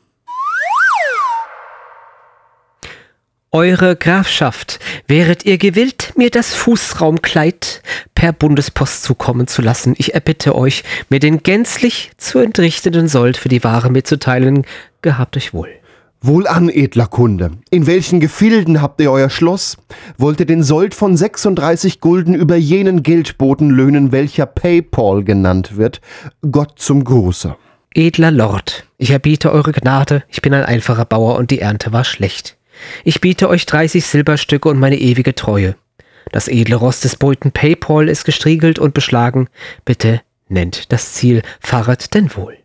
Eure Grafschaft, wäret ihr gewillt, mir das Fußraumkleid per Bundespost zukommen zu lassen? Ich erbitte euch, mir den gänzlich zu entrichtenden Sold für die Ware mitzuteilen. Gehabt euch wohl. Wohlan, edler Kunde. In welchen Gefilden habt ihr euer Schloss? Wollt ihr den Sold von 36 Gulden über jenen Geldboten löhnen, welcher Paypal genannt wird? Gott zum Gruße. Edler Lord, ich erbiete eure Gnade, ich bin ein einfacher Bauer und die Ernte war schlecht. Ich biete euch 30 Silberstücke und meine ewige Treue. Das edle Ross des Beuten Paypal ist gestriegelt und beschlagen. Bitte nennt das Ziel, fahret denn wohl.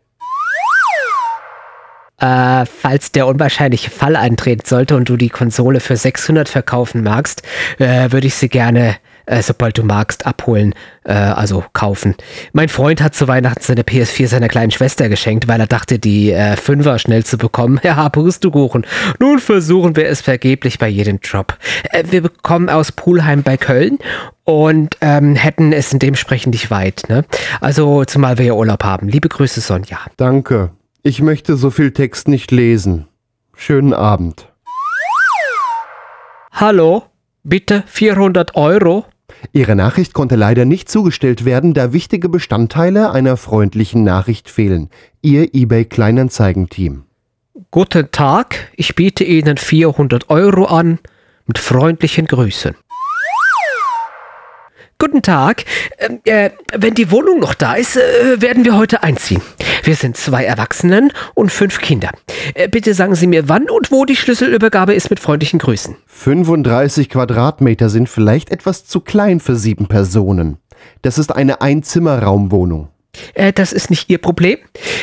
Äh, falls der unwahrscheinliche Fall eintreten sollte und du die Konsole für 600 verkaufen magst, äh, würde ich sie gerne äh, sobald du magst, abholen, äh, also kaufen. Mein Freund hat zu Weihnachten seine PS4 seiner kleinen Schwester geschenkt, weil er dachte, die äh, Fünfer schnell zu bekommen. Ja, Pustekuchen. Nun versuchen wir es vergeblich bei jedem Drop. Äh, wir bekommen aus Pulheim bei Köln und ähm, hätten es in dementsprechend nicht weit. Ne? Also zumal wir ja Urlaub haben. Liebe Grüße, Sonja. Danke. Ich möchte so viel Text nicht lesen. Schönen Abend. Hallo, bitte 400 Euro. Ihre Nachricht konnte leider nicht zugestellt werden, da wichtige Bestandteile einer freundlichen Nachricht fehlen. Ihr eBay Kleinanzeigen-Team. Guten Tag, ich biete Ihnen 400 Euro an, mit freundlichen Grüßen. Guten Tag. Ähm, äh, wenn die Wohnung noch da ist, äh, werden wir heute einziehen. Wir sind zwei Erwachsenen und fünf Kinder. Äh, bitte sagen Sie mir, wann und wo die Schlüsselübergabe ist mit freundlichen Grüßen. 35 Quadratmeter sind vielleicht etwas zu klein für sieben Personen. Das ist eine Einzimmerraumwohnung. Äh, das ist nicht Ihr Problem.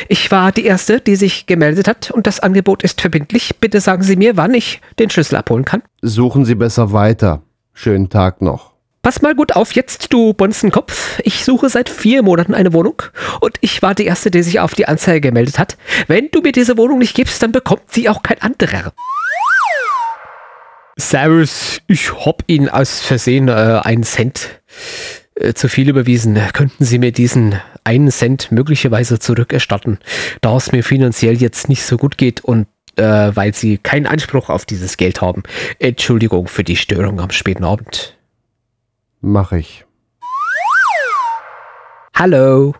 Ich war die Erste, die sich gemeldet hat und das Angebot ist verbindlich. Bitte sagen Sie mir, wann ich den Schlüssel abholen kann. Suchen Sie besser weiter. Schönen Tag noch. Pass mal gut auf jetzt, du Bonzenkopf. Ich suche seit vier Monaten eine Wohnung und ich war die Erste, die sich auf die Anzeige gemeldet hat. Wenn du mir diese Wohnung nicht gibst, dann bekommt sie auch kein anderer. Servus, ich hab Ihnen aus Versehen äh, einen Cent äh, zu viel überwiesen. Könnten Sie mir diesen einen Cent möglicherweise zurückerstatten, da es mir finanziell jetzt nicht so gut geht und äh, weil Sie keinen Anspruch auf dieses Geld haben. Entschuldigung für die Störung am späten Abend. Mach ich. Hallo.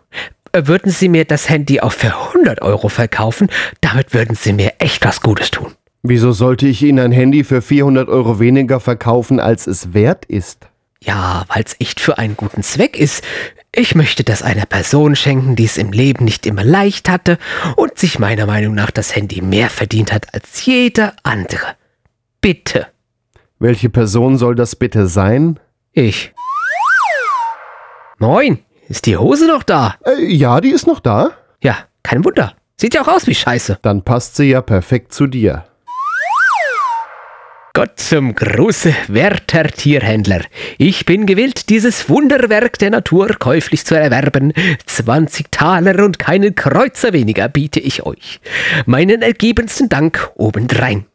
Äh, Würden Sie mir das Handy auch für 100 Euro verkaufen? Damit würden Sie mir echt was Gutes tun. Wieso sollte ich Ihnen ein Handy für 400 Euro weniger verkaufen, als es wert ist? Ja, weil's echt für einen guten Zweck ist. Ich möchte das einer Person schenken, die es im Leben nicht immer leicht hatte und sich meiner Meinung nach das Handy mehr verdient hat als jeder andere. Bitte. Welche Person soll das bitte sein? Ich. Moin, ist die Hose noch da? Äh, ja, die ist noch da. Ja, kein Wunder. Sieht ja auch aus wie Scheiße. Dann passt sie ja perfekt zu dir. Gott zum Gruße, werter Tierhändler. Ich bin gewillt, dieses Wunderwerk der Natur käuflich zu erwerben. 20 Taler und keinen Kreuzer weniger biete ich euch. Meinen ergebensten Dank obendrein.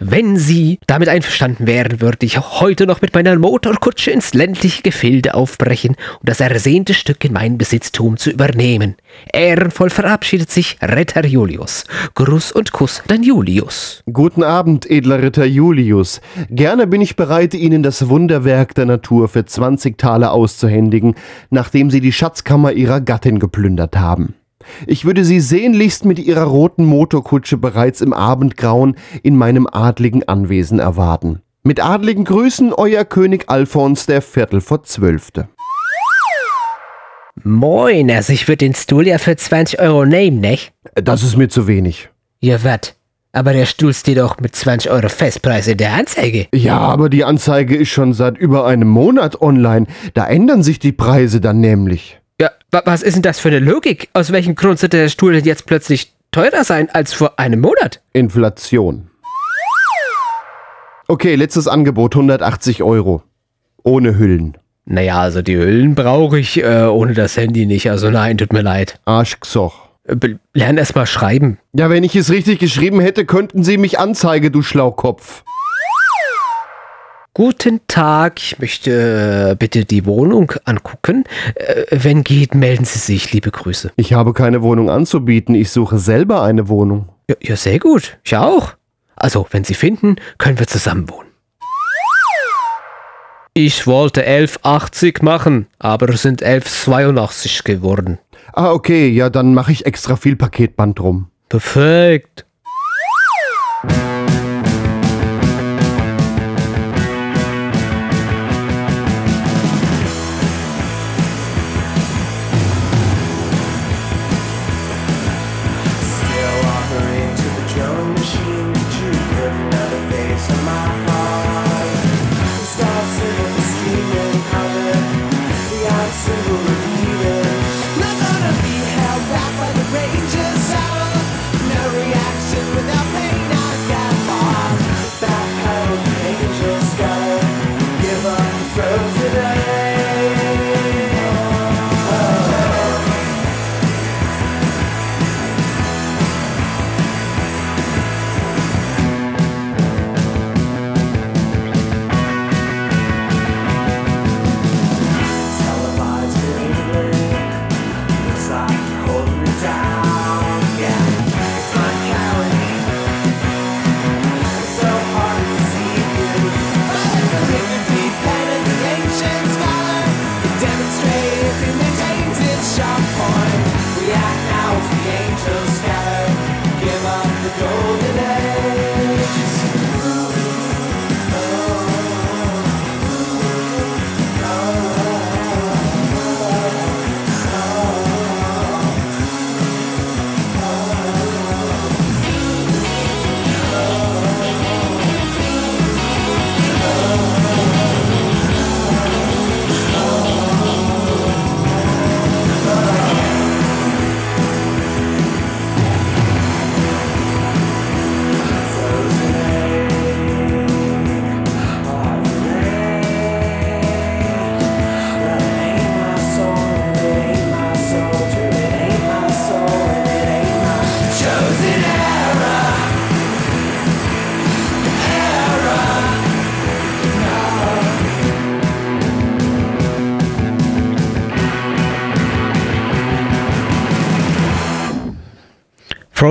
Wenn Sie damit einverstanden wären, würde ich heute noch mit meiner Motorkutsche ins ländliche Gefilde aufbrechen, um das ersehnte Stück in mein Besitztum zu übernehmen. Ehrenvoll verabschiedet sich Ritter Julius. Gruß und Kuss, dein Julius. Guten Abend, edler Ritter Julius. Gerne bin ich bereit, Ihnen das Wunderwerk der Natur für 20 Taler auszuhändigen, nachdem Sie die Schatzkammer Ihrer Gattin geplündert haben. Ich würde Sie sehnlichst mit Ihrer roten Motorkutsche bereits im Abendgrauen in meinem adligen Anwesen erwarten. Mit adligen Grüßen, Euer König Alfons der Viertel vor Zwölfte. Moin, also ich würde den Stuhl ja für 20 Euro nehmen, nicht? Das ist mir zu wenig. Ja, wat? Aber der Stuhl steht doch mit 20 Euro Festpreis in der Anzeige. Ja, aber die Anzeige ist schon seit über einem Monat online. Da ändern sich die Preise dann nämlich. Was ist denn das für eine Logik? Aus welchem Grund sollte der Stuhl denn jetzt plötzlich teurer sein als vor einem Monat? Inflation. Okay, letztes Angebot 180 Euro. Ohne Hüllen. Naja, also die Hüllen brauche ich äh, ohne das Handy nicht. Also nein, tut mir leid. Arschgsoch. Äh, Lern erst mal schreiben. Ja, wenn ich es richtig geschrieben hätte, könnten Sie mich anzeigen, du Schlaukopf. Guten Tag, ich möchte äh, bitte die Wohnung angucken. Äh, wenn geht, melden Sie sich, liebe Grüße. Ich habe keine Wohnung anzubieten, ich suche selber eine Wohnung. Ja, ja sehr gut. Ich auch. Also, wenn Sie finden, können wir zusammen wohnen. Ich wollte 11,80 machen, aber es sind 11,82 geworden. Ah, okay, ja, dann mache ich extra viel Paketband drum. Perfekt.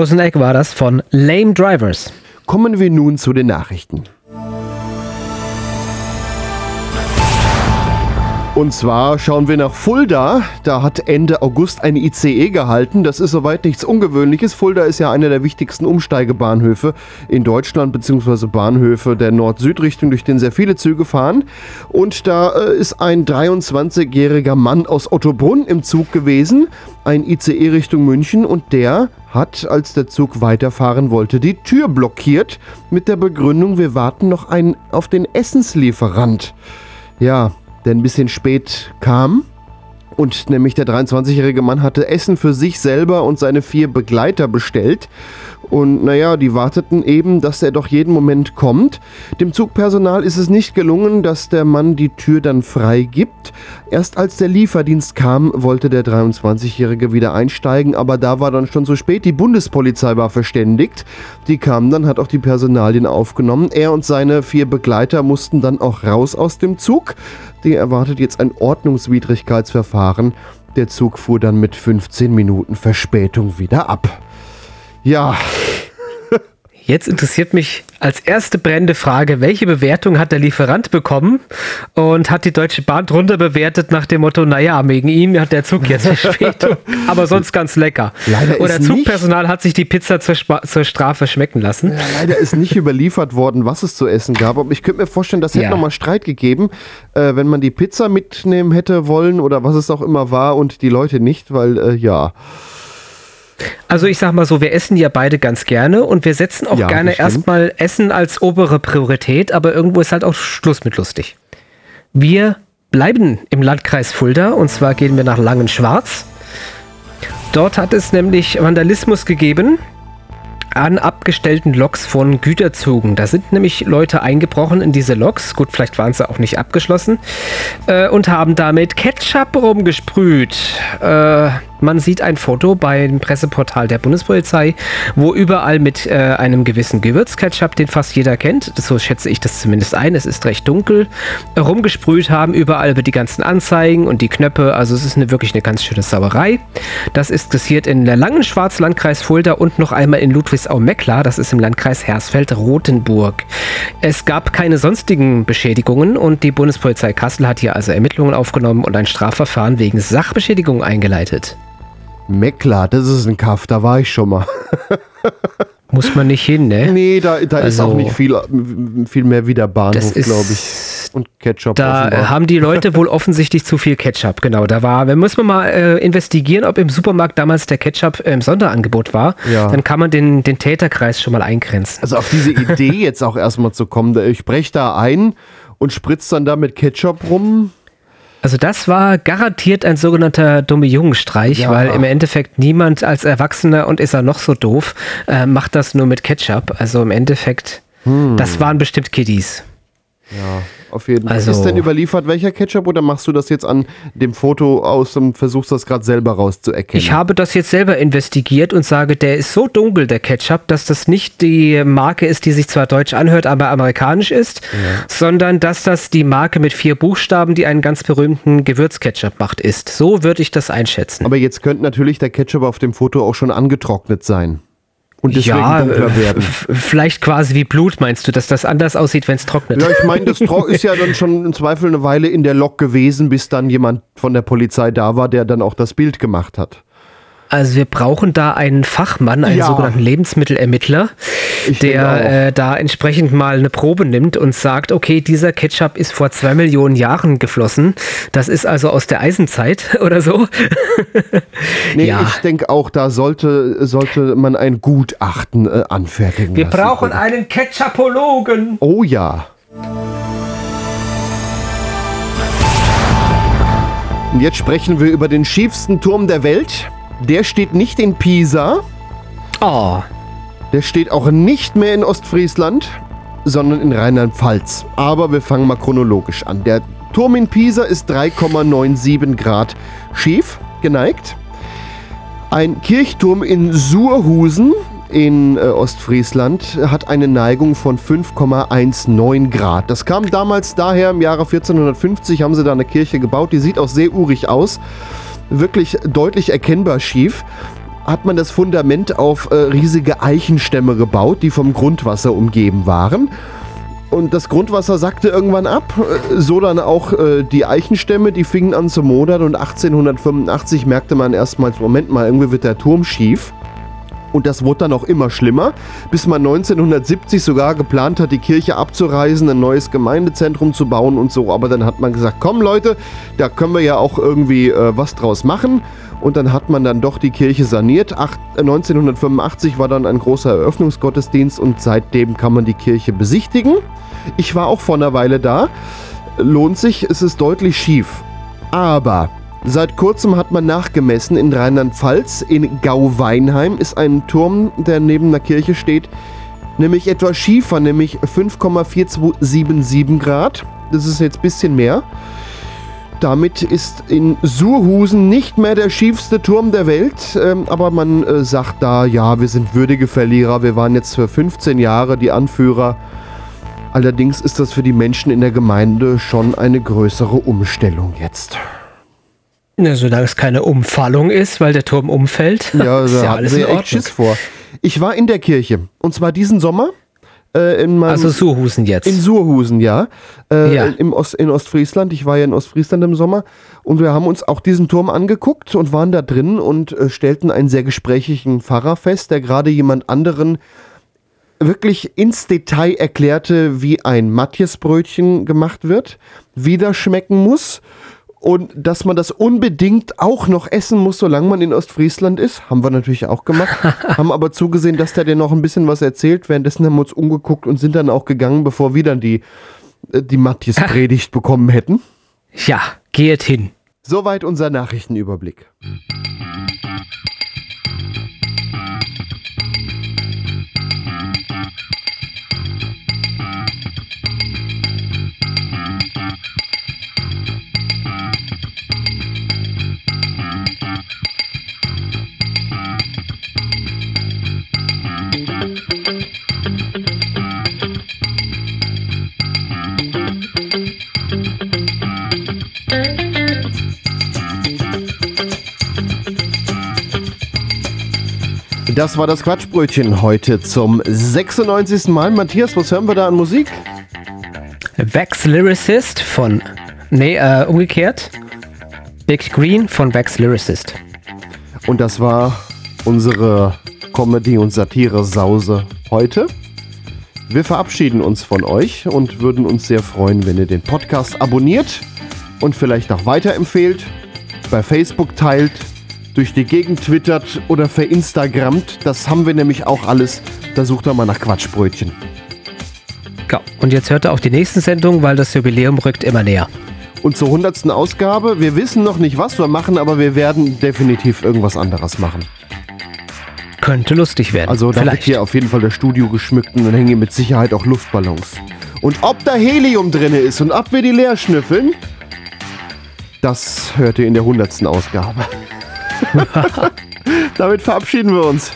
Frozen Egg war das von Lame Drivers. Kommen wir nun zu den Nachrichten. Und zwar schauen wir nach Fulda. Da hat Ende August ein ICE gehalten. Das ist soweit nichts Ungewöhnliches. Fulda ist ja einer der wichtigsten Umsteigebahnhöfe in Deutschland, beziehungsweise Bahnhöfe der Nord-Süd-Richtung, durch den sehr viele Züge fahren. Und da äh, ist ein 23-jähriger Mann aus Ottobrunn im Zug gewesen, ein ICE Richtung München, und der hat, als der Zug weiterfahren wollte, die Tür blockiert mit der Begründung, wir warten noch einen auf den Essenslieferant. Ja, der ein bisschen spät kam. Und nämlich der 23-jährige Mann hatte Essen für sich selber und seine vier Begleiter bestellt. Und naja, die warteten eben, dass er doch jeden Moment kommt. Dem Zugpersonal ist es nicht gelungen, dass der Mann die Tür dann frei gibt. Erst als der Lieferdienst kam, wollte der 23-Jährige wieder einsteigen, aber da war dann schon zu spät. Die Bundespolizei war verständigt. Die kam dann, hat auch die Personalien aufgenommen. Er und seine vier Begleiter mussten dann auch raus aus dem Zug. Die erwartet jetzt ein Ordnungswidrigkeitsverfahren. Der Zug fuhr dann mit 15 Minuten Verspätung wieder ab. Ja. Jetzt interessiert mich als erste brennende Frage, welche Bewertung hat der Lieferant bekommen und hat die Deutsche Bahn drunter bewertet nach dem Motto, naja, wegen ihm hat der Zug jetzt Verspätung, aber sonst ganz lecker. Leider Oder Zugpersonal hat sich die Pizza zur, zur Strafe schmecken lassen. Ja, leider ist nicht überliefert worden, was es zu essen gab. Aber ich könnte mir vorstellen, das hätte Ja. nochmal Streit gegeben, äh, wenn man die Pizza mitnehmen hätte wollen oder was es auch immer war und die Leute nicht, weil äh, ja. Also ich sag mal so, wir essen ja beide ganz gerne und wir setzen auch Ja, gerne erstmal Essen als obere Priorität, aber irgendwo ist halt auch Schluss mit lustig. Wir bleiben im Landkreis Fulda und zwar gehen wir nach Langenschwarz. Dort hat es nämlich Vandalismus gegeben an abgestellten Loks von Güterzügen. Da sind nämlich Leute eingebrochen in diese Loks. Gut, vielleicht waren sie auch nicht abgeschlossen. Äh, und haben damit Ketchup rumgesprüht. Äh, man sieht ein Foto beim Presseportal der Bundespolizei, wo überall mit äh, einem gewissen Gewürzketchup, den fast jeder kennt, so schätze ich das zumindest ein, es ist recht dunkel, rumgesprüht haben, überall über die ganzen Anzeigen und die Knöpfe. Also es ist eine, wirklich eine ganz schöne Sauerei. Das ist passiert in der Langenschwarz, Landkreis Fulda und noch einmal in Ludwigsau-Mecklar, das ist im Landkreis Hersfeld-Rotenburg. Es gab keine sonstigen Beschädigungen und die Bundespolizei Kassel hat hier also Ermittlungen aufgenommen und ein Strafverfahren wegen Sachbeschädigung eingeleitet. Meckler, das ist ein Kaff, da war ich schon mal. Muss man nicht hin, ne? Nee, da, da ist Also- auch nicht viel, viel mehr wie der Bahnhof, ist- glaube ich. Und Ketchup Da offenbar. haben die Leute wohl offensichtlich zu viel Ketchup. Genau, da war, wir müssen mal äh, investigieren, ob im Supermarkt damals der Ketchup im Sonderangebot war. Ja. Dann kann man den, den Täterkreis schon mal eingrenzen. Also auf diese Idee jetzt auch erstmal zu kommen, ich brech da ein und spritz dann da mit Ketchup rum. Also das war garantiert ein sogenannter dumme Jungenstreich, Ja. weil im Endeffekt niemand als Erwachsener und ist er noch so doof, äh, macht das nur mit Ketchup. Also im Endeffekt, Hm. das waren bestimmt Kiddies. Ja, auf jeden Fall. Also- Ist denn überliefert welcher Ketchup oder machst du das jetzt an dem Foto aus und versuchst das gerade selber rauszuerkennen? Ich habe das jetzt selber investigiert und sage, der ist so dunkel, der Ketchup, dass das nicht die Marke ist, die sich zwar deutsch anhört, aber amerikanisch ist, sondern dass das die Marke mit vier Buchstaben, die einen ganz berühmten Gewürzketchup macht, ist. So würde ich das einschätzen. Aber jetzt könnte natürlich der Ketchup auf dem Foto auch schon angetrocknet sein. Und deswegen ja, dunkler äh, werden. vielleicht quasi wie Blut, meinst du, dass das anders aussieht, wenn es trocknet? Ja, ich meine, das ist ja dann schon im Zweifel eine Weile in der Lok gewesen, bis dann jemand von der Polizei da war, der dann auch das Bild gemacht hat. Also wir brauchen da einen Fachmann, einen Ja. sogenannten Lebensmittelermittler, Ich der äh, da entsprechend mal eine Probe nimmt und sagt, okay, dieser Ketchup ist vor zwei Millionen Jahren geflossen. Das ist also aus der Eisenzeit oder so. Nee, Ja. ich denke auch, da sollte, sollte man ein Gutachten äh, anfertigen Wir lassen. brauchen einen Ketchupologen. Oh ja. Und jetzt sprechen wir über den schiefsten Turm der Welt. Der steht nicht in Pisa. Oh. Der steht auch nicht mehr in Ostfriesland, sondern in Rheinland-Pfalz. Aber wir fangen mal chronologisch an. Der Turm in Pisa ist 3,97 Grad schief, geneigt. Ein Kirchturm in Surhusen in äh, Ostfriesland hat eine Neigung von 5,19 Grad. Das kam damals daher, im Jahre 1450 haben sie da eine Kirche gebaut. Die sieht auch sehr urig aus. Wirklich deutlich erkennbar schief. hat man das Fundament auf äh, riesige Eichenstämme gebaut, die vom Grundwasser umgeben waren. Und das Grundwasser sackte irgendwann ab, äh, so dann auch äh, die Eichenstämme, die fingen an zu modern und 1885 merkte man erstmals, Moment mal, irgendwie wird der Turm schief. Und das wurde dann auch immer schlimmer, bis man 1970 sogar geplant hat, die Kirche abzureißen, ein neues Gemeindezentrum zu bauen und so. Aber dann hat man gesagt, komm Leute, da können wir ja auch irgendwie äh, was draus machen. Und dann hat man dann doch die Kirche saniert. Ach, 1985 war dann ein großer Eröffnungsgottesdienst und seitdem kann man die Kirche besichtigen. Ich war auch vor einer Weile da. Lohnt sich, es ist deutlich schief. Aber Seit kurzem hat man nachgemessen in Rheinland-Pfalz. In Gau-Weinheim ist ein Turm, der neben der Kirche steht, nämlich etwas schiefer, nämlich 5,4277 Grad. Das ist jetzt ein bisschen mehr. Damit ist in Surhusen nicht mehr der schiefste Turm der Welt, ähm, aber man äh, sagt da, ja, wir sind würdige Verlierer, wir waren jetzt für 15 Jahre die Anführer. Allerdings ist das für die Menschen in der Gemeinde schon eine größere Umstellung jetzt. Na, solange es keine Umfallung ist, weil der Turm umfällt. Ja, ist da ja hatten alles in echt Ordnung. Schiss vor. Ich war in der Kirche. Und zwar diesen Sommer. Äh, in meinem, Also Surhusen jetzt. In Surhusen, ja. Äh, Ja. Im Ost, in Ostfriesland. Ich war ja in Ostfriesland im Sommer. Und wir haben uns auch diesen Turm angeguckt und waren da drin und äh, stellten einen sehr gesprächigen Pfarrer fest, der gerade jemand anderen wirklich ins Detail erklärte, wie ein Matjesbrötchen gemacht wird, wie das schmecken muss und dass man das unbedingt auch noch essen muss, solange man in Ostfriesland ist. Haben wir natürlich auch gemacht. haben aber zugesehen, dass der dir noch ein bisschen was erzählt. Währenddessen haben wir uns umgeguckt und sind dann auch gegangen, bevor wir dann die, äh, die Matthias-Predigt bekommen hätten. Ja, geht hin. Soweit unser Nachrichtenüberblick. Das war das Quatschbrötchen heute zum 96. Mal. Matthias, was hören wir da an Musik? Vex Lyricist von. Nee, äh, umgekehrt. Big Green von Vex Lyricist. Und das war unsere Comedy- und Satire-Sause heute. Wir verabschieden uns von euch und würden uns sehr freuen, wenn ihr den Podcast abonniert und vielleicht auch weiterempfehlt, bei Facebook teilt, durch die Gegend twittert oder verinstagrammt. Das haben wir nämlich auch alles. Da sucht ihr mal nach Quatschbrötchen. Ja, und jetzt hört ihr auch die nächsten Sendungen, weil das Jubiläum rückt immer näher. Und zur 100. Ausgabe, wir wissen noch nicht, was wir machen, aber wir werden definitiv irgendwas anderes machen. Könnte lustig werden. Also da wird hier auf jeden Fall das Studio geschmückt und dann hängen hier mit Sicherheit auch Luftballons. Und ob da Helium drin ist und ob wir die leer schnüffeln, das hört ihr in der 100. Ausgabe. Damit verabschieden wir uns.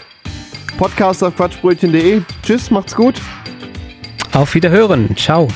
Podcast auf quatschbrötchen.de. Tschüss, macht's gut. Auf Wiederhören. Ciao.